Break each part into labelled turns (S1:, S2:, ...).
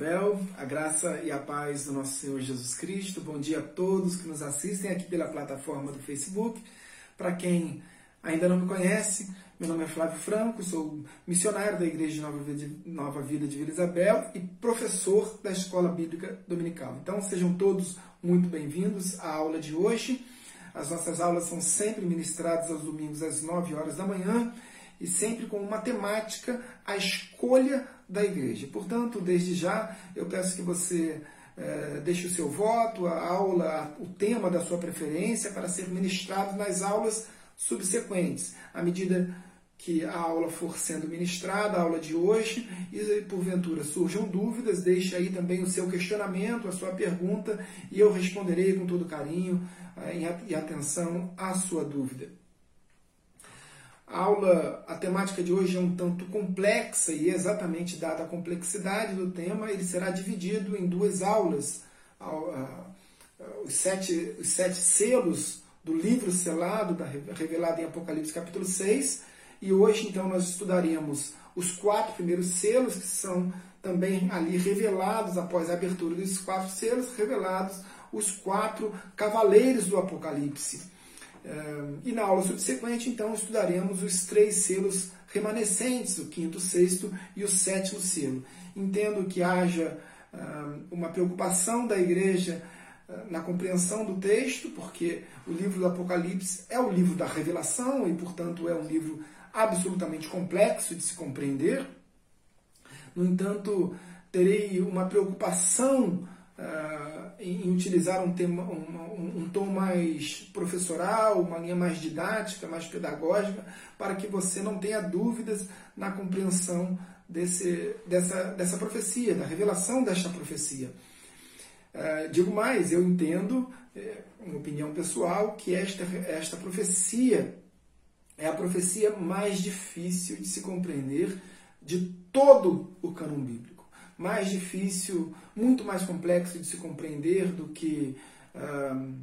S1: Isabel, a graça e a paz do nosso Senhor Jesus Cristo. Bom dia a todos que nos assistem aqui pela plataforma do Facebook. Para quem ainda não me conhece, meu nome é Flávio Franco, sou missionário da Igreja de Nova Vida Nova Vida de Vila Isabel e professor da Escola Bíblica Dominical. Então sejam todos muito bem-vindos à aula de hoje. As nossas aulas são sempre ministradas aos domingos às 9 horas da manhã e sempre com uma temática, a escolha da igreja. Portanto, desde já, eu peço que você é, deixe o seu voto, a aula, o tema da sua preferência para ser ministrado nas aulas subsequentes, à medida que a aula for sendo ministrada, a aula de hoje, e porventura surjam dúvidas, deixe aí também o seu questionamento, a sua pergunta, e eu responderei com todo carinho eh, e atenção à sua dúvida. A aula, a temática de hoje é um tanto complexa e exatamente dada a complexidade do tema, ele será dividido em duas aulas. Os sete, os sete selos do livro selado, revelado em Apocalipse capítulo 6. E hoje, então, nós estudaremos os quatro primeiros selos, que são também ali revelados, após a abertura desses quatro selos, revelados os quatro cavaleiros do Apocalipse. E na aula subsequente, então, estudaremos os três selos remanescentes, o quinto, o sexto e o sétimo selo. Entendo que haja uma preocupação da igreja na compreensão do texto, porque o livro do Apocalipse é o livro da revelação e, portanto, é um livro absolutamente complexo de se compreender. No entanto, terei uma preocupação uh, em, utilizar um, tema, um, um, tom mais professoral, uma linha mais didática, mais pedagógica, para que você não tenha dúvidas na compreensão desse, dessa, dessa profecia, da revelação desta profecia. Uh, digo mais, eu entendo, é, uma opinião pessoal, que esta, esta profecia é a profecia mais difícil de se compreender de todo o cânon bíblico mais difícil, muito mais complexo de se compreender do que uh,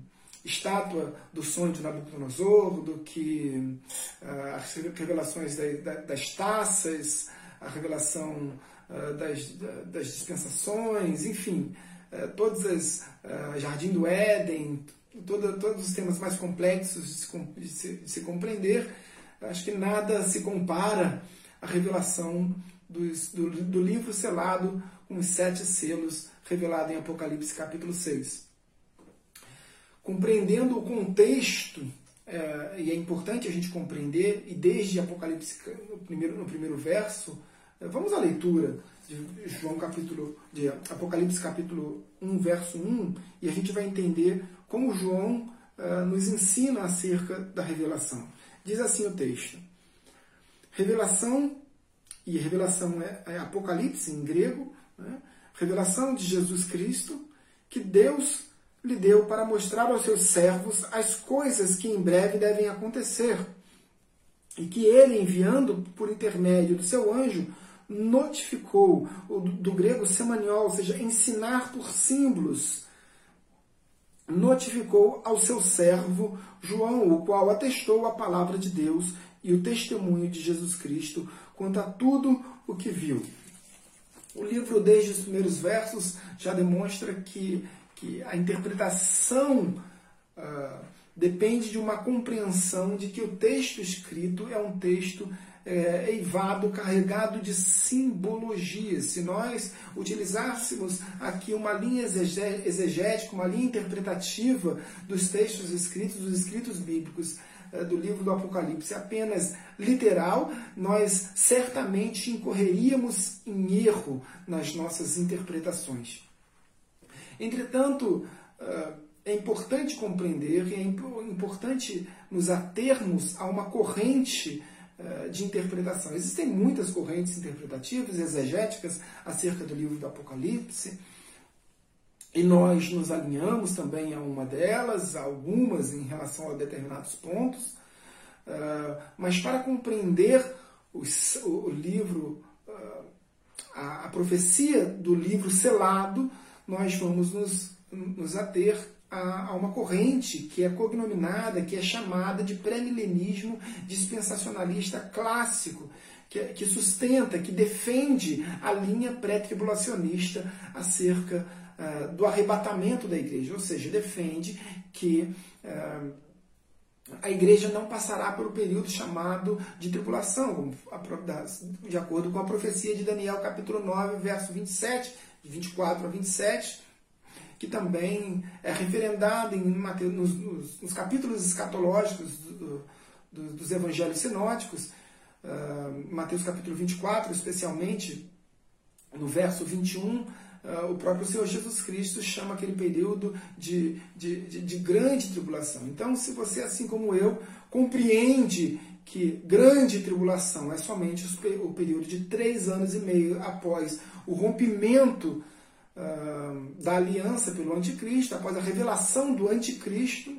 S1: estátua do sonho de Nabucodonosor, do que uh, as revelações da, da, das taças, a revelação uh, das, das, dispensações, enfim, todos as Jardim do Éden, todo, todos os temas mais complexos de se, de se, de se compreender, acho que nada se compara à revelação dos, do, do livro selado com os sete selos revelado em Apocalipse capítulo 6. Compreendendo o contexto, é, e é importante a gente compreender, e desde Apocalipse, no primeiro, no primeiro verso, é, vamos à leitura de João capítulo, de Apocalipse capítulo 1, verso 1, e a gente vai entender como João é, nos ensina acerca da revelação. Diz assim o texto: Revelação e revelação é, é Apocalipse em grego, né? revelação de Jesus Cristo, que Deus lhe deu para mostrar aos seus servos as coisas que em breve devem acontecer. E que ele, enviando por intermédio do seu anjo, notificou, do, do grego semaniol, ou seja, ensinar por símbolos, notificou ao seu servo João, o qual atestou a palavra de Deus e o testemunho de Jesus Cristo quanto a tudo o que viu. O livro, desde os primeiros versos, já demonstra que, que a interpretação uh, depende de uma compreensão de que o texto escrito é um texto é, eivado, carregado de simbologia. Se nós utilizássemos aqui uma linha exegética, uma linha interpretativa dos textos escritos, dos escritos bíblicos, do livro do Apocalipse apenas literal, nós certamente incorreríamos em erro nas nossas interpretações. Entretanto, eh, é importante compreender e é importante nos atermos a uma corrente eh, de interpretação. Existem muitas correntes interpretativas, exegéticas, acerca do livro do Apocalipse. E nós nos alinhamos também a uma delas, algumas em relação a determinados pontos, uh, mas para compreender o, livro, uh, a, profecia do livro selado, nós vamos nos, nos ater a, a, uma corrente que é cognominada, que é chamada de pré-milenismo dispensacionalista clássico, que, que sustenta, que defende a linha pré-tribulacionista acerca uh, do arrebatamento da igreja, ou seja, defende que uh, a igreja não passará pelo período chamado de tribulação, de acordo com a profecia de Daniel, capítulo 9, verso 27, de 24 a 27, que também é referendada em Mateus, nos, nos, nos, capítulos escatológicos do, do, dos evangelhos sinóticos, uh, Mateus capítulo 24, especialmente no verso 21, uh, o próprio Senhor Jesus Cristo chama aquele período de, de, de, de grande tribulação. Então, se você, assim como eu, compreende que grande tribulação é somente o período de três anos e meio após o rompimento uh, da aliança pelo anticristo, após a revelação do anticristo,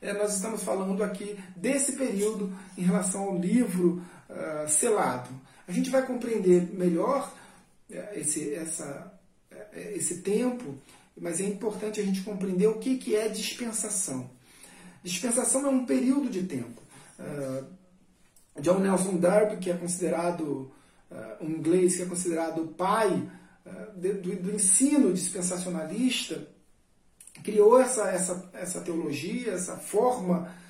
S1: é, nós estamos falando aqui desse período em relação ao livro uh, selado. A gente vai compreender melhor esse, essa, é, esse tempo, mas é importante a gente compreender o que, que é dispensação. Dispensação é um período de tempo. Uh, John Nelson Darby, que é considerado uh, um inglês que é considerado o pai uh, do, do, ensino dispensacionalista, criou essa, essa, essa teologia, essa forma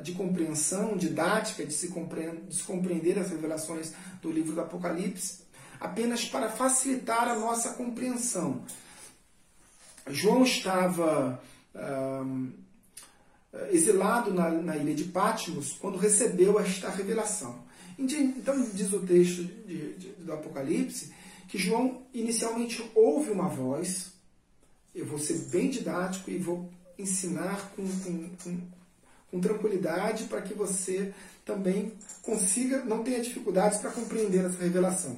S1: de compreensão didática, de se, compreender, de se compreender as revelações do livro do Apocalipse, apenas para facilitar a nossa compreensão. João estava exilado na, na, ilha de Patmos quando recebeu esta revelação. Então, diz o texto de, de, do Apocalipse que João inicialmente ouve uma voz. Eu vou ser bem didático e vou ensinar com, com, com, com tranquilidade para que você também consiga, não tenha dificuldades para compreender essa revelação.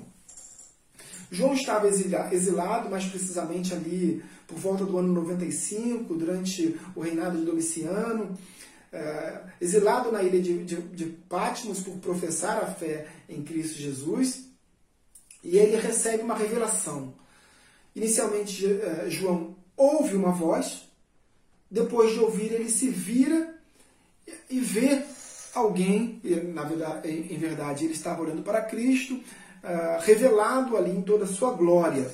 S1: João estava exilado, mais precisamente ali por volta do ano 95, durante o reinado de Domiciano, é, exilado na ilha de, Patmos por professar a fé em Cristo Jesus, e ele recebe uma revelação. Inicialmente, é, João ouve uma voz, depois de ouvir, ele se vira e vê alguém, na verdade, em verdade, ele estava olhando para Cristo, uh, revelado ali em toda a sua glória.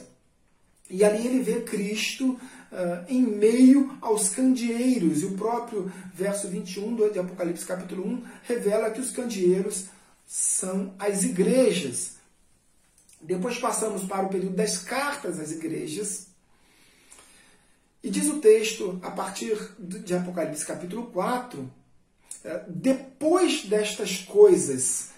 S1: E ali ele vê Cristo uh, em meio aos candeeiros. E o próprio verso 21 de Apocalipse capítulo 1 revela que os candeeiros são as igrejas. Depois passamos para o período das cartas às igrejas. E diz o texto, a partir de Apocalipse capítulo 4, eh, depois destas coisas,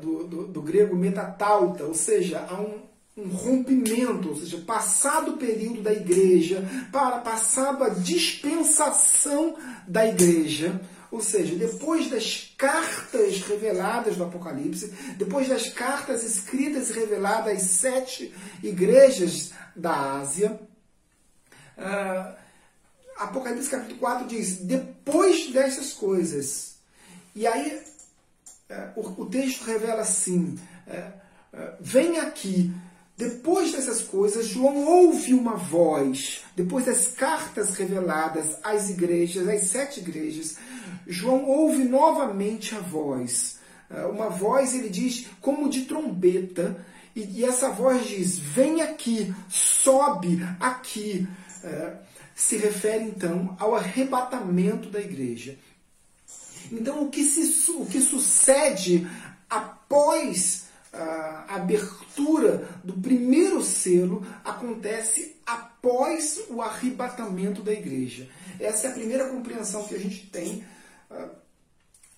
S1: do, do, do, grego metatauta, ou seja, há um, um rompimento, ou seja, passado o período da igreja, para passado a dispensação da igreja, ou seja, depois das cartas reveladas do Apocalipse, depois das cartas escritas e reveladas às sete igrejas da Ásia, uh, Apocalipse capítulo 4 diz: depois dessas coisas. E aí o, texto revela assim: é, é, vem aqui. Depois dessas coisas, João ouve uma voz. Depois das cartas reveladas às igrejas, às sete igrejas, João ouve novamente a voz. Uma voz, ele diz, como de trombeta. E, essa voz diz: Vem aqui, sobe aqui. Se refere então ao arrebatamento da igreja. Então, o que, se, o que sucede após a abertura do primeiro selo acontece após o arrebatamento da igreja. Essa é a primeira compreensão que a gente tem uh,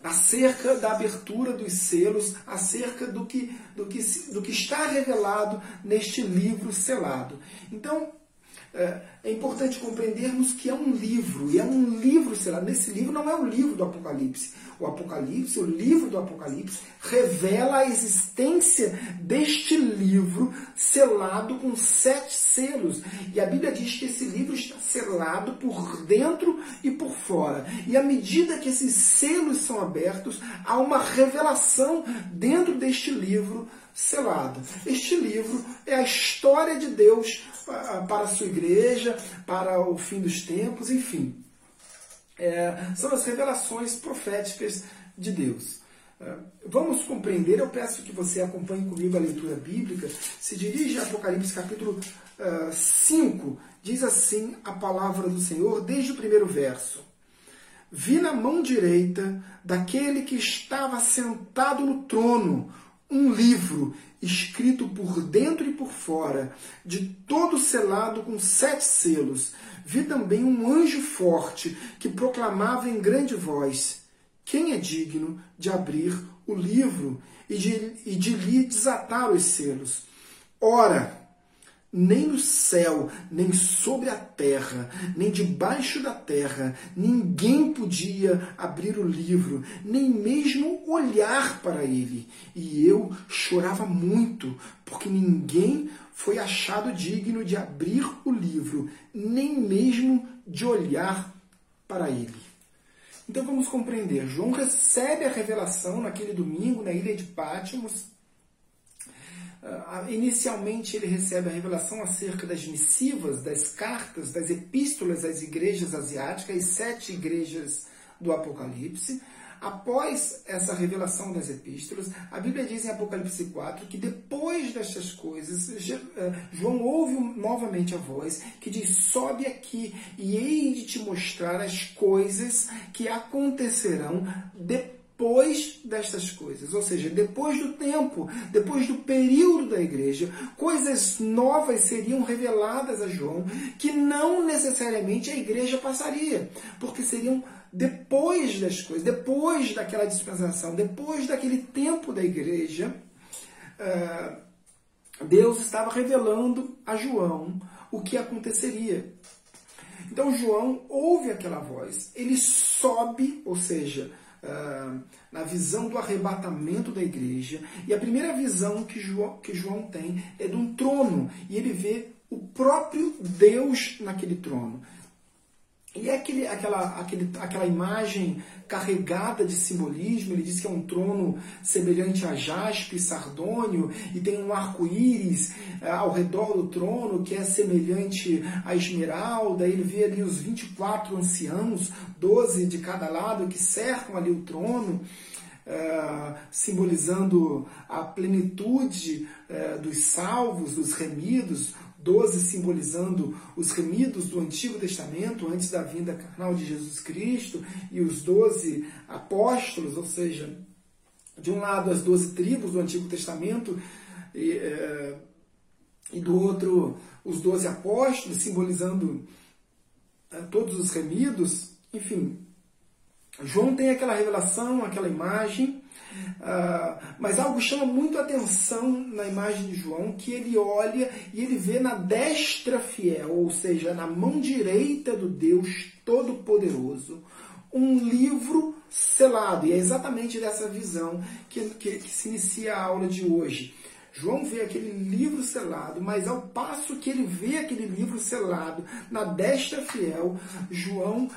S1: acerca da abertura dos selos, acerca do que, do, que, do que está revelado neste livro selado. Então, é, é importante compreendermos que é um livro, e é um livro, sei lá, nesse livro não é o livro do Apocalipse. O Apocalipse, o livro do Apocalipse, revela a existência deste livro selado com sete selos. E a Bíblia diz que esse livro está selado por dentro e por fora. E à medida que esses selos são abertos, há uma revelação dentro deste livro selado. Este livro é a história de Deus para a sua igreja, para o fim dos tempos, enfim. É, são as revelações proféticas de Deus. Vamos compreender, eu peço que você acompanhe comigo a leitura bíblica. Se dirige a Apocalipse capítulo 5, diz assim a palavra do Senhor, desde o primeiro verso. Vi na mão direita daquele que estava sentado no trono um livro escrito por dentro e por fora, de todo selado com sete selos. Vi também um anjo forte que proclamava em grande voz: Quem é digno de abrir o livro e de, e de lhe desatar os selos? Ora, nem no céu, nem sobre a terra, nem debaixo da terra, ninguém podia abrir o livro, nem mesmo olhar para ele. E eu chorava muito, porque ninguém foi achado digno de abrir o livro, nem mesmo de olhar para ele. Então vamos compreender. João recebe a revelação naquele domingo na ilha de Pátimos Uh, inicialmente ele recebe a revelação acerca das missivas, das cartas, das epístolas às igrejas asiáticas, as sete igrejas do Apocalipse. Após essa revelação das epístolas, a Bíblia diz em Apocalipse 4 que depois destas coisas, uh, João ouve novamente a voz que diz: Sobe aqui e hei de te mostrar as coisas que acontecerão depois depois destas coisas, ou seja, depois do tempo, depois do período da igreja, coisas novas seriam reveladas a João que não necessariamente a igreja passaria, porque seriam depois das coisas, depois daquela dispensação, depois daquele tempo da igreja, ah, Deus estava revelando a João o que aconteceria. Então João ouve aquela voz, ele sobe, ou seja, na visão do arrebatamento da igreja. E a primeira visão que João, que João tem é de um trono. E ele vê o próprio Deus naquele trono. E é aquele, aquela, aquele, aquela imagem carregada de simbolismo, ele diz que é um trono semelhante a jaspe sardônio, e tem um arco-íris eh, ao redor do trono que é semelhante a esmeralda, ele vê ali os 24 anciãos, 12 de cada lado, que cercam ali o trono, uh, simbolizando a plenitude uh, dos salvos, dos remidos, 12 simbolizando os remidos do Antigo Testamento antes da vinda carnal de Jesus Cristo e os 12 apóstolos, ou seja, de um lado as 12 tribos do Antigo Testamento e, é, e do outro os 12 apóstolos simbolizando é, todos os remidos, enfim. João tem aquela revelação, aquela imagem Uh, mas algo chama muito atenção na imagem de João, que ele olha e ele vê na destra fiel, ou seja, na mão direita do Deus Todo-Poderoso, um livro selado. E é exatamente dessa visão que, que, que se inicia a aula de hoje. João vê aquele livro selado, mas ao passo que ele vê aquele livro selado na destra fiel, João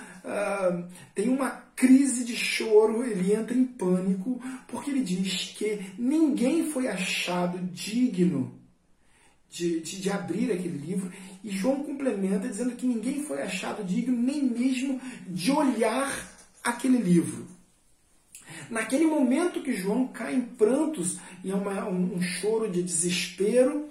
S1: tem uma crise de choro, ele entra em pânico, porque ele diz que ninguém foi achado digno de, de, de, abrir aquele livro. E João complementa dizendo que ninguém foi achado digno nem mesmo de olhar aquele livro. Naquele momento que João cai em prantos e é uma, um, um choro de desespero,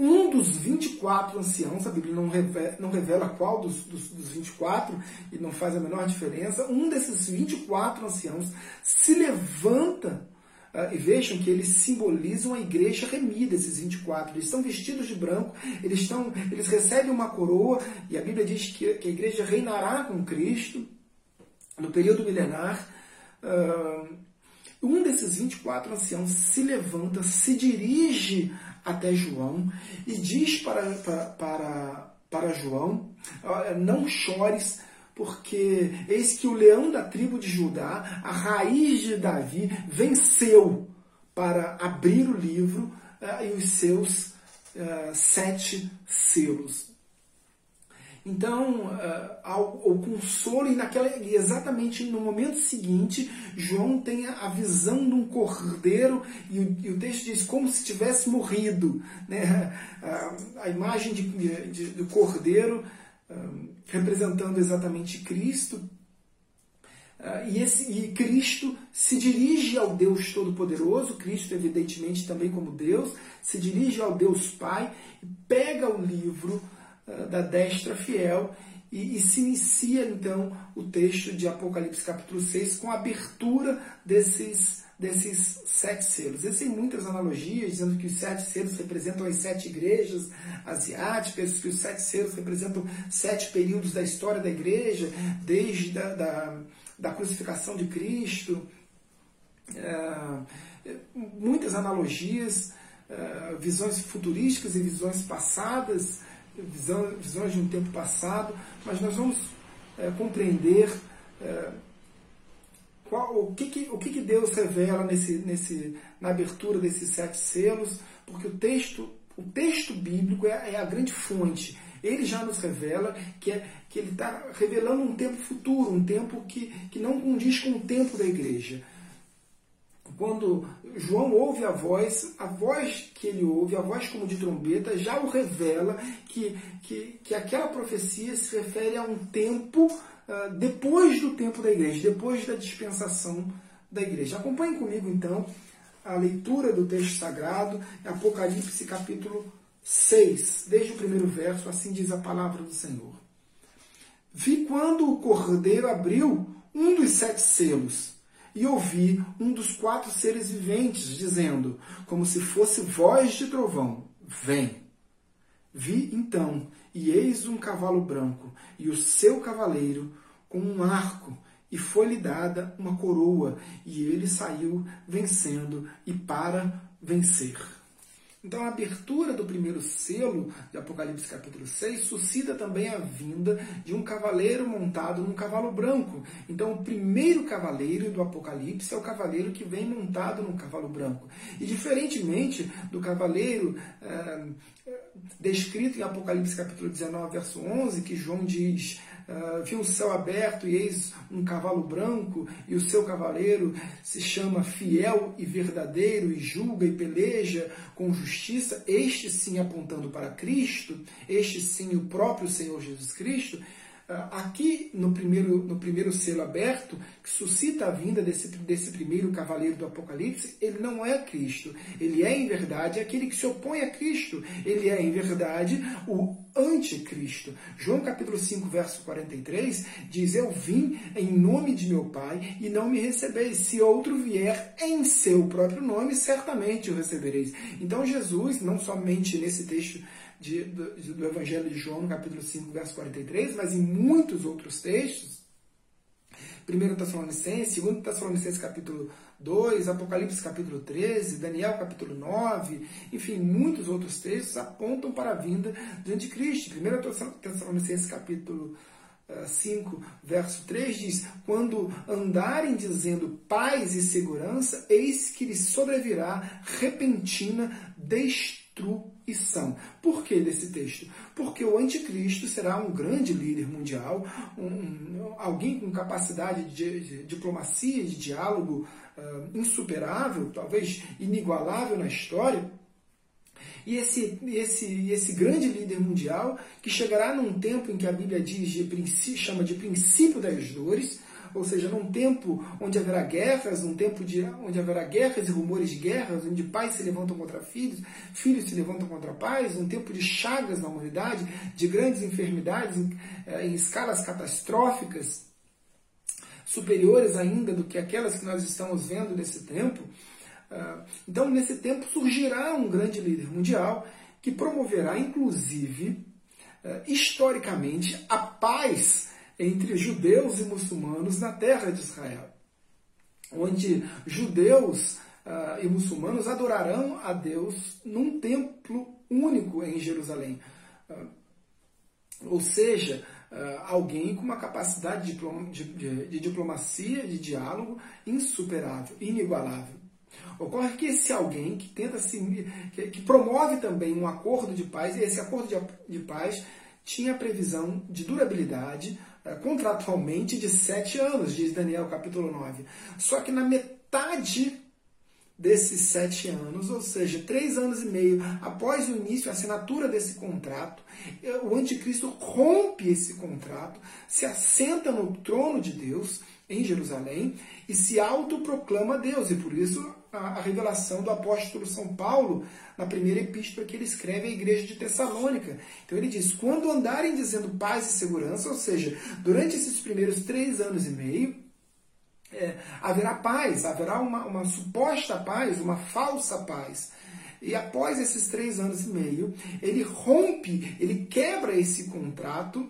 S1: um dos 24 anciãos, a Bíblia não revela, não revela qual dos, dos, dos 24 e não faz a menor diferença, um desses 24 anciãos se levanta Uh, e vejam que eles simbolizam a igreja remida, esses 24. Eles estão vestidos de branco, eles, estão, eles recebem uma coroa, e a Bíblia diz que, que a igreja reinará com Cristo no período milenar. Uh, um desses 24 anciãos se levanta, se dirige até João e diz para, para, para, para João: Não chores, porque eis que o leão da tribo de Judá, a raiz de Davi, venceu para abrir o livro uh, e os seus uh, sete selos. Então, uh, o consolo, e naquela, exatamente no momento seguinte, João tem a visão de um cordeiro, e o, e o texto diz como se tivesse morrido. Né? A, imagem de, de, do cordeiro uh, representando exatamente Cristo. Uh, e, esse, e Cristo se dirige ao Deus Todo-Poderoso, Cristo, evidentemente, também como Deus, se dirige ao Deus Pai, pega o livro da destra fiel e, e, se inicia então o texto de Apocalipse capítulo 6 com a abertura desses, desses sete selos. Existem muitas analogias dizendo que os sete selos representam as sete igrejas asiáticas, que os sete selos representam sete períodos da história da igreja, desde da, da, da crucificação de Cristo. É, muitas analogias, é, visões futurísticas e visões passadas visão, visões de um tempo passado, mas nós vamos é, compreender é, qual, o, que, que, o que, que Deus revela nesse, nesse, na abertura desses sete selos, porque o texto, o texto bíblico é, é a grande fonte. Ele já nos revela que, é, que ele está revelando um tempo futuro, um tempo que, que não condiz com o tempo da igreja quando João ouve a voz, a voz que ele ouve, a voz como de trombeta, já o revela que, que, que aquela profecia se refere a um tempo uh, depois do tempo da igreja, depois da dispensação da igreja. Acompanhe comigo então a leitura do texto sagrado, Apocalipse capítulo 6, desde o primeiro verso, assim diz a palavra do Senhor. Vi quando o cordeiro abriu um dos sete selos e ouvi um dos quatro seres viventes dizendo, como se fosse voz de trovão: Vem. Vi então, e eis um cavalo branco, e o seu cavaleiro com um arco, e foi-lhe dada uma coroa, e ele saiu vencendo e para vencer. Então, a abertura do primeiro selo de Apocalipse capítulo 6 suscita também a vinda de um cavaleiro montado num cavalo branco. Então, o primeiro cavaleiro do Apocalipse é o cavaleiro que vem montado num cavalo branco. E, diferentemente do cavaleiro é, descrito em Apocalipse capítulo 19, verso 11, que João diz Uh, vi um céu aberto e eis um cavalo branco, e o seu cavaleiro se chama fiel e verdadeiro, e julga e peleja com justiça, este sim apontando para Cristo, este sim o próprio Senhor Jesus Cristo. Ah, aqui no primeiro, no primeiro selo aberto, que suscita a vinda desse, desse primeiro cavaleiro do Apocalipse, ele não é Cristo. Ele é, em verdade, aquele que se opõe a Cristo. Ele é, em verdade, o anticristo. João capítulo 5, verso 43 diz: Eu vim em nome de meu Pai e não me recebeis. Se outro vier em seu próprio nome, certamente o recebereis. Então, Jesus, não somente nesse texto de, do, do Evangelho de João, no capítulo 5, verso 43, mas em muitos outros textos, 1 Tessalonicenses, 2 Tessalonicenses capítulo 2, Apocalipse capítulo 13, Daniel capítulo 9, enfim, muitos outros textos apontam para a vinda do anticristo. 1 Tessalonicenses capítulo 5, eh, verso 3 diz: Quando andarem dizendo paz e segurança, eis que lhes sobrevirá repentina destruição são. Por que desse texto? Porque o anticristo será um grande líder mundial, um, alguém com capacidade de, de, diplomacia, de diálogo uh, insuperável, talvez inigualável na história. E esse, esse, esse grande líder mundial, que chegará num tempo em que a Bíblia diz de, chama de princípio das dores, ou seja, num tempo onde haverá guerras, num tempo de, onde haverá guerras e rumores de guerras, onde pais se levantam contra filhos, filhos se levantam contra pais, um tempo de chagas na humanidade, de grandes enfermidades em, eh, em escalas catastróficas, superiores ainda do que aquelas que nós estamos vendo nesse tempo. Ah, então, nesse tempo surgirá um grande líder mundial que promoverá, inclusive, eh, historicamente, a paz entre judeus e muçulmanos na terra de Israel, onde judeus uh, e muçulmanos adorarão a Deus num templo único em Jerusalém. Uh, ou seja, uh, alguém com uma capacidade de, de, de diplomacia, de diálogo insuperável, inigualável. Ocorre que esse alguém que tenta se. que, que promove também um acordo de paz, e esse acordo de, de paz tinha previsão de durabilidade contratualmente de sete anos, diz Daniel capítulo 9. Só que na metade desses sete anos, ou seja, três anos e meio após o início, a assinatura desse contrato, o anticristo rompe esse contrato, se assenta no trono de Deus em Jerusalém e se autoproclama Deus. E por isso a, revelação do apóstolo São Paulo na primeira epístola que ele escreve à igreja de Tessalônica. Então ele diz: quando andarem dizendo paz e segurança, ou seja, durante esses primeiros três anos e meio, é, haverá paz, haverá uma, uma suposta paz, uma falsa paz. E após esses três anos e meio, ele rompe, ele quebra esse contrato,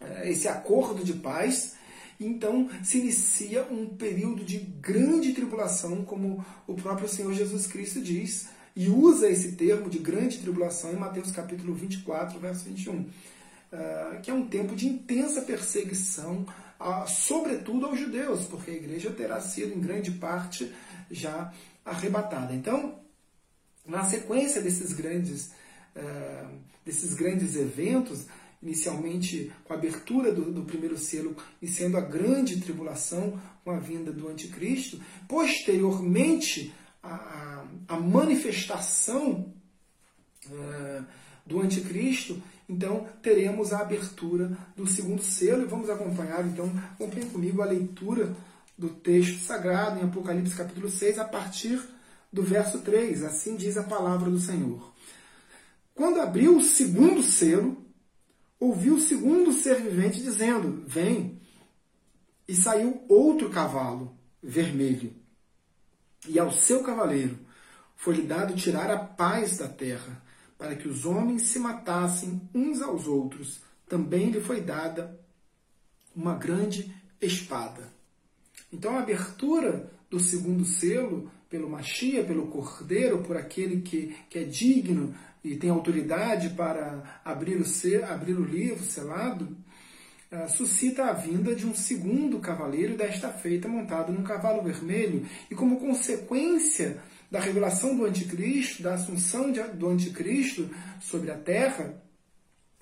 S1: é, esse acordo de paz, então se inicia um período de grande tribulação, como o próprio Senhor Jesus Cristo diz, e usa esse termo de grande tribulação em Mateus capítulo 24, verso 21, é, que é um tempo de intensa perseguição, sobretudo aos judeus, porque a igreja terá sido em grande parte já arrebatada. Então, na sequência desses grandes, uh, desses grandes eventos, inicialmente com a abertura do, do, primeiro selo e sendo a grande tribulação com a vinda do anticristo, posteriormente a, a, manifestação uh, do anticristo, então teremos a abertura do segundo selo e vamos acompanhar, então, acompanhem comigo a leitura do texto sagrado em Apocalipse capítulo 6, a partir do verso 3, assim diz a palavra do Senhor. Quando abriu o segundo selo, ouviu o segundo ser vivente dizendo: Vem. E saiu outro cavalo, vermelho. E ao seu cavaleiro foi-lhe dado tirar a paz da terra, para que os homens se matassem uns aos outros. Também lhe foi dada uma grande espada. Então a abertura do segundo selo pelo Machia, pelo Cordeiro, por aquele que, que é digno e tem autoridade para abrir o, ser, abrir o livro selado, uh, suscita a vinda de um segundo cavaleiro, desta feita montado num cavalo vermelho, e como consequência da revelação do anticristo, da assunção de, do anticristo sobre a terra,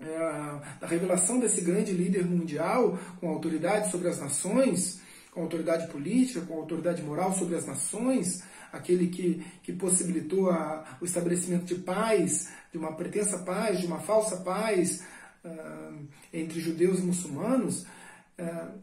S1: uh, da revelação desse grande líder mundial com autoridade sobre as nações, com autoridade política, com autoridade moral sobre as nações, aquele que, que possibilitou a, o estabelecimento de paz, de uma pretensa paz, de uma falsa paz uh, entre judeus e muçulmanos, uh,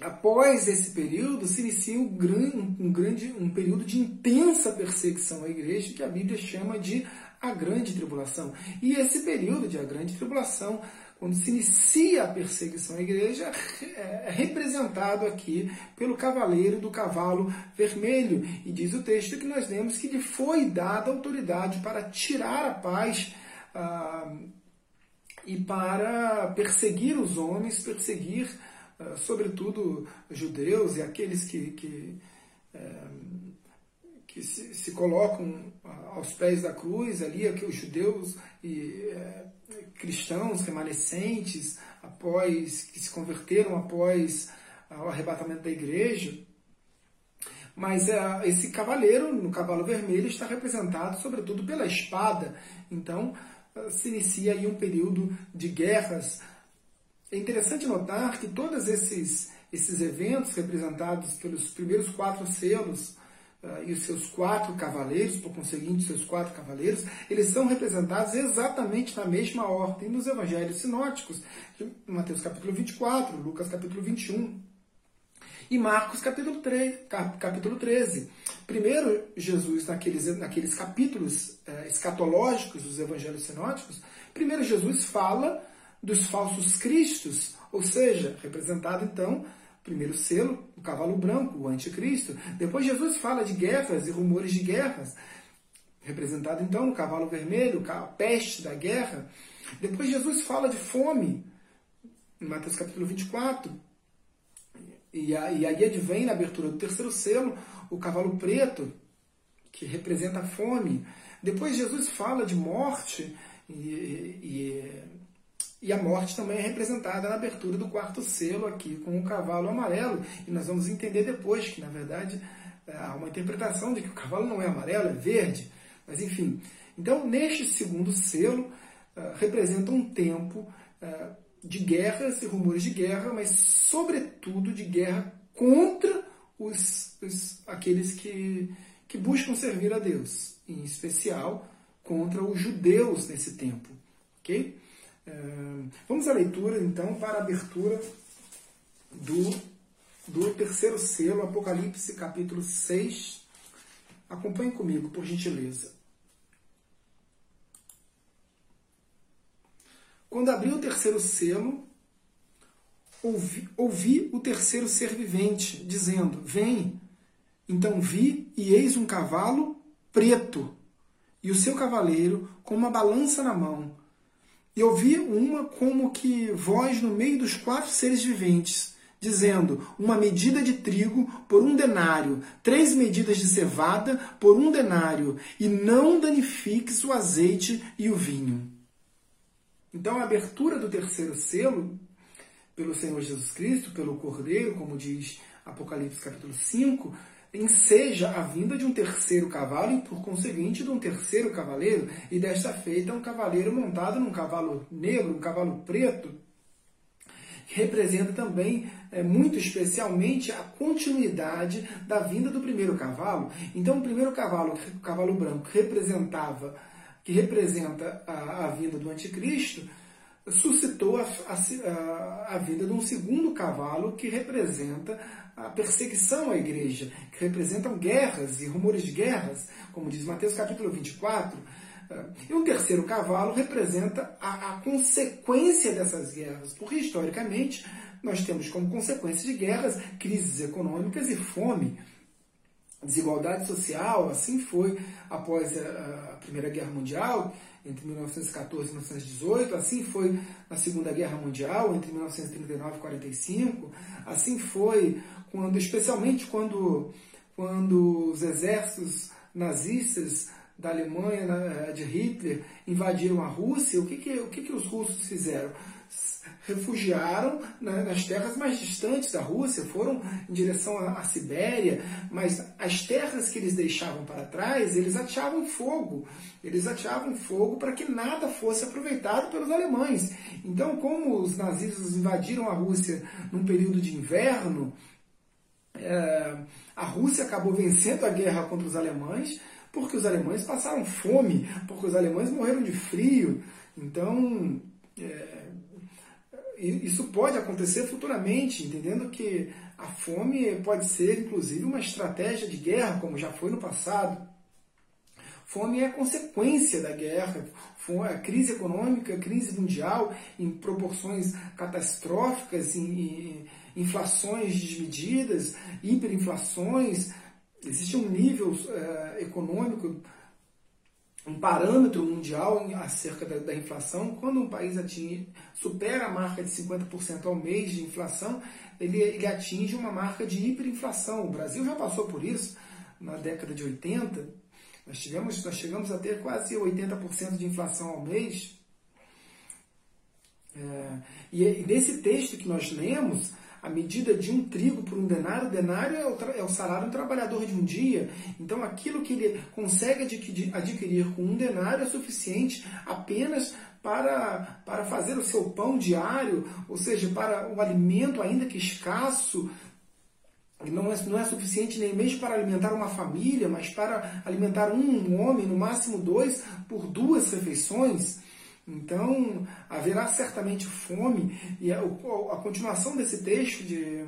S1: após esse período se inicia um grande, um grande um período de intensa perseguição à igreja que a Bíblia chama de a grande tribulação. E esse período de a grande tribulação quando se inicia a perseguição à igreja, é representado aqui pelo cavaleiro do cavalo vermelho. E diz o texto que nós lemos que lhe foi dada autoridade para tirar a paz ah, e para perseguir os homens, perseguir, ah, sobretudo, judeus e aqueles que. que eh, que se, se, colocam aos pés da cruz ali, que os judeus e é, cristãos remanescentes após que se converteram após o arrebatamento da igreja. Mas é, esse cavaleiro, no cavalo vermelho, está representado sobretudo pela espada. Então se inicia aí um período de guerras. É interessante notar que todos esses, esses eventos representados pelos primeiros quatro selos e os seus quatro cavaleiros, por conseguinte, seus quatro cavaleiros, eles são representados exatamente na mesma ordem nos evangelhos sinóticos, Mateus capítulo 24, Lucas capítulo 21 e Marcos capítulo 3, capítulo 13. Primeiro, Jesus, naqueles, naqueles capítulos uh, escatológicos dos evangelhos sinóticos, primeiro Jesus fala dos falsos cristos, ou seja, representado então primeiro selo, o cavalo branco, o anticristo. Depois Jesus fala de guerras e rumores de guerras, representado então no cavalo vermelho, a peste da guerra. Depois Jesus fala de fome, em Mateus capítulo 24. E, aí advém na abertura do terceiro selo o cavalo preto, que representa a fome. Depois Jesus fala de morte e, e e a morte também é representada na abertura do quarto selo aqui com o cavalo amarelo. E nós vamos entender depois que, na verdade, é, há uma interpretação de que o cavalo não é amarelo, é verde. Mas enfim. Então, neste segundo selo, é, representa um tempo é, de guerras e rumores de guerra, mas sobretudo de guerra contra os, os, aqueles que, que buscam servir a Deus, em especial contra os judeus nesse tempo. ok? Vamos à leitura, então, para a abertura do do terceiro selo, Apocalipse capítulo 6. Acompanhe comigo, por gentileza. Quando abri o terceiro selo, ouvi, ouvi o terceiro ser vivente, dizendo: Vem. Então vi, e eis um cavalo preto, e o seu cavaleiro com uma balança na mão. E ouvi uma como que voz no meio dos quatro seres viventes, dizendo: Uma medida de trigo por um denário, três medidas de cevada por um denário, e não danifiques o azeite e o vinho. Então, a abertura do terceiro selo, pelo Senhor Jesus Cristo, pelo Cordeiro, como diz Apocalipse capítulo 5, enseja a vinda de um terceiro cavalo e, por conseguinte, de um terceiro cavaleiro, e desta feita um cavaleiro montado num cavalo negro, um cavalo preto, que representa também, é, muito especialmente, a continuidade da vinda do primeiro cavalo. Então, o primeiro cavalo, o cavalo branco, que representava, que representa a, a vinda do anticristo, suscitou a, a, a vinda de um segundo cavalo que representa a perseguição à igreja, que representam guerras e rumores de guerras, como diz Mateus capítulo 24. E um terceiro cavalo representa a, a consequência dessas guerras, porque historicamente nós temos como consequência de guerras crises econômicas e fome desigualdade social, assim foi após a Primeira Guerra Mundial, entre 1914 e 1918, assim foi na Segunda Guerra Mundial, entre 1939 e 45, assim foi quando, especialmente quando, quando os exércitos nazistas da Alemanha, de Hitler, invadiram a Rússia, o que, que, o que, que os russos fizeram? Refugiaram nas terras mais distantes da Rússia, foram em direção à Sibéria, mas as terras que eles deixavam para trás, eles ateavam fogo. Eles ateavam fogo para que nada fosse aproveitado pelos alemães. Então, como os nazistas invadiram a Rússia num período de inverno, é, a Rússia acabou vencendo a guerra contra os alemães, porque os alemães passaram fome, porque os alemães morreram de frio. Então, é, isso pode acontecer futuramente, entendendo que a fome pode ser, inclusive, uma estratégia de guerra, como já foi no passado. Fome é consequência da guerra, a crise econômica, crise mundial em proporções catastróficas, em, inflações desmedidas, hiperinflações. Existe um nível uh, econômico um parâmetro mundial acerca da, da, inflação. Quando um país atinge, supera a marca de 50% ao mês de inflação, ele, ele, atinge uma marca de hiperinflação. O Brasil já passou por isso na década de 80. Nós, tivemos, nós chegamos a ter quase 80% de inflação ao mês. É, e nesse texto que nós lemos, a medida de um trigo por um denário, o denário é o, é o salário do trabalhador de um dia. Então, aquilo que ele consegue adquirir com um denário é suficiente apenas para, para fazer o seu pão diário, ou seja, para o alimento, ainda que escasso, não é, não é suficiente nem mesmo para alimentar uma família, mas para alimentar um homem, no máximo dois, por duas refeições. Então, haverá certamente fome, e a, continuação desse texto de,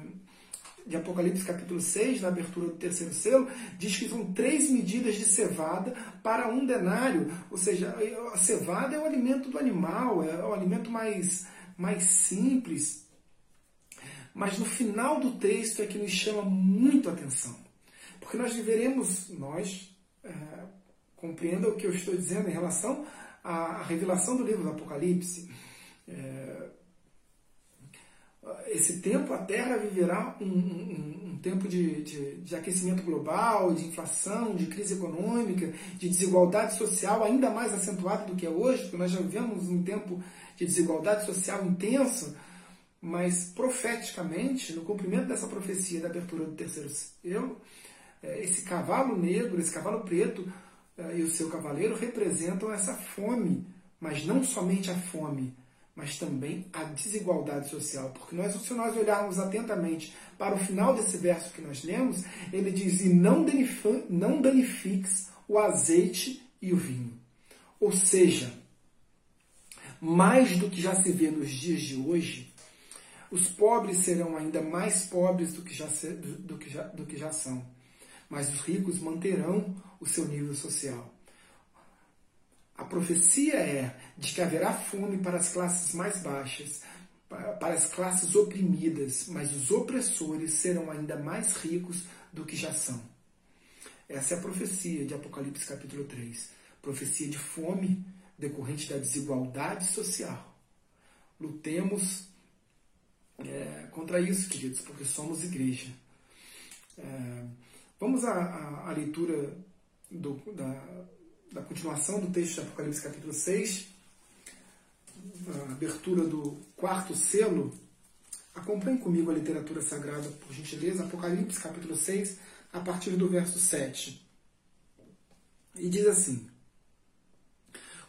S1: de Apocalipse capítulo 6, na abertura do terceiro selo, diz que são três medidas de cevada para um denário. Ou seja, a cevada é o alimento do animal, é o alimento mais, mais simples. Mas no final do texto é que nos chama muito a atenção. Porque nós veremos, nós, é, compreenda o que eu estou dizendo em relação a, revelação do livro do Apocalipse, é, esse tempo a Terra viverá um, um, um tempo de, de, de, aquecimento global, de inflação, de crise econômica, de desigualdade social ainda mais acentuada do que é hoje, porque nós já vivemos um tempo de desigualdade social intensa, mas profeticamente, no cumprimento dessa profecia da abertura do terceiro selo, é, esse cavalo negro, esse cavalo preto, e o seu cavaleiro representam essa fome, mas não somente a fome, mas também a desigualdade social. Porque nós, se nós olharmos atentamente para o final desse verso que nós lemos, ele diz: E não, não danifiques o azeite e o vinho. Ou seja, mais do que já se vê nos dias de hoje, Os pobres serão ainda mais pobres do que já, do que já, do que já são, mas os ricos manterão o seu nível social. A profecia é de que haverá fome para as classes mais baixas, para as classes oprimidas, mas os opressores serão ainda mais ricos do que já são. Essa é a profecia de Apocalipse capítulo 3. Profecia de fome decorrente da desigualdade social. Lutemos é, contra isso, queridos, porque somos igreja. É, vamos à, à, à leitura do, da, da continuação do texto de Apocalipse capítulo 6, a abertura do quarto selo. Acompanhe comigo a literatura sagrada, por gentileza, Apocalipse capítulo 6, a partir do verso 7. E diz assim: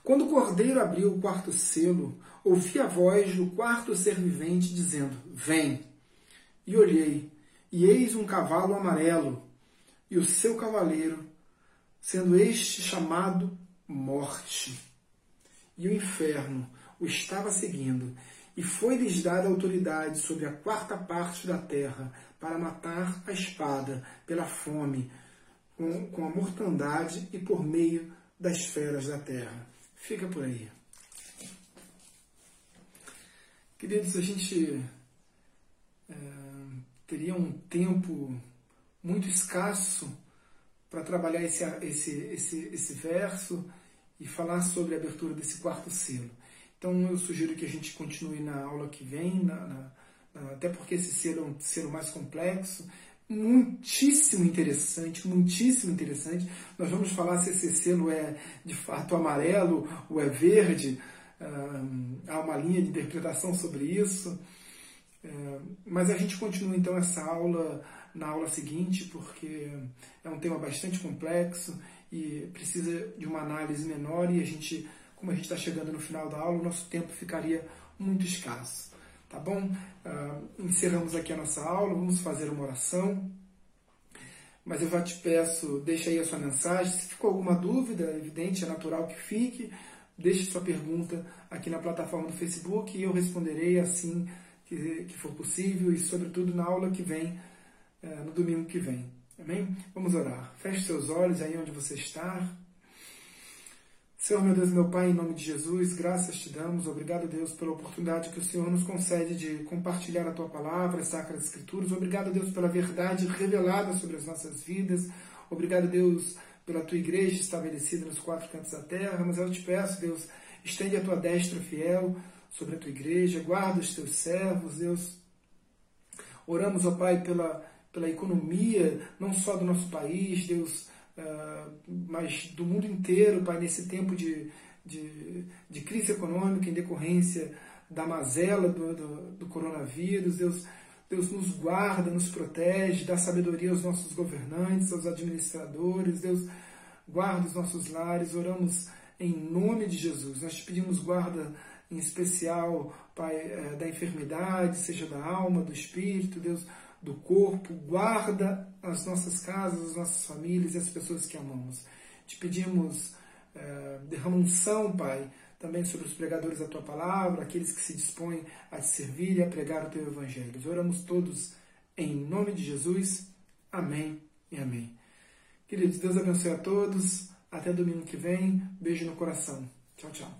S1: Quando o cordeiro abriu o quarto selo, ouvi a voz do quarto ser vivente dizendo: Vem. E olhei, e eis um cavalo amarelo, e o seu cavaleiro, sendo este chamado Morte. E o inferno o estava seguindo, e foi-lhes dada autoridade sobre a quarta parte da terra para matar a espada, pela fome, com, com a mortandade e por meio das feras da terra. Fica por aí. Queridos, a gente é, teria um tempo muito escasso para trabalhar esse, esse, esse, esse verso e falar sobre a abertura desse quarto selo. Então eu sugiro que a gente continue na aula que vem, na, na, até porque esse selo é um selo mais complexo, muitíssimo interessante, muitíssimo interessante. Nós vamos falar se esse selo é de fato amarelo ou é verde. há uma linha de interpretação sobre isso. É, mas a gente continua então essa aula na aula seguinte, porque é um tema bastante complexo e precisa de uma análise menor e a gente, como a gente está chegando no final da aula, o nosso tempo ficaria muito escasso. Tá bom? Uh, encerramos aqui a nossa aula, vamos fazer uma oração. Mas eu já te peço, deixa aí a sua mensagem. Se ficou alguma dúvida, é evidente, é natural que fique, deixe sua pergunta aqui na plataforma do Facebook e eu responderei assim que, que for possível e, sobretudo, na aula que vem, no domingo que vem. Amém? Vamos orar. Feche seus olhos aí onde você está. Senhor, meu Deus, meu Pai, em nome de Jesus, graças te damos. Obrigado, Deus, pela oportunidade que o Senhor nos concede de compartilhar a tua palavra, as sacras escrituras. Obrigado, Deus, pela verdade revelada sobre as nossas vidas. Obrigado, Deus, pela tua igreja estabelecida nos quatro cantos da terra. Mas eu te peço, Deus, estende a tua destra fiel sobre a tua igreja, guarda os teus servos, Deus. Oramos, ó Pai, pela, pela economia, não só do nosso país, Deus ah, mas do mundo inteiro, Pai, nesse tempo de, de, de, crise econômica em decorrência da mazela do, do, do, coronavírus. Deus, Deus nos guarda, nos protege, dá sabedoria aos nossos governantes, aos administradores. Deus guarda os nossos lares. Oramos em nome de Jesus. Nós te pedimos guarda em especial, Pai, eh, da enfermidade, seja da alma, do espírito, Deus do corpo, guarda as nossas casas, as nossas famílias e as pessoas que amamos. Te pedimos, é, derrama unção, Pai, também sobre os pregadores da Tua palavra, aqueles que se dispõem a te servir e a pregar o Teu Evangelho. Oramos todos em nome de Jesus. Amém e amém. Queridos, Deus abençoe a todos. Até domingo que vem. Beijo no coração. Tchau, tchau.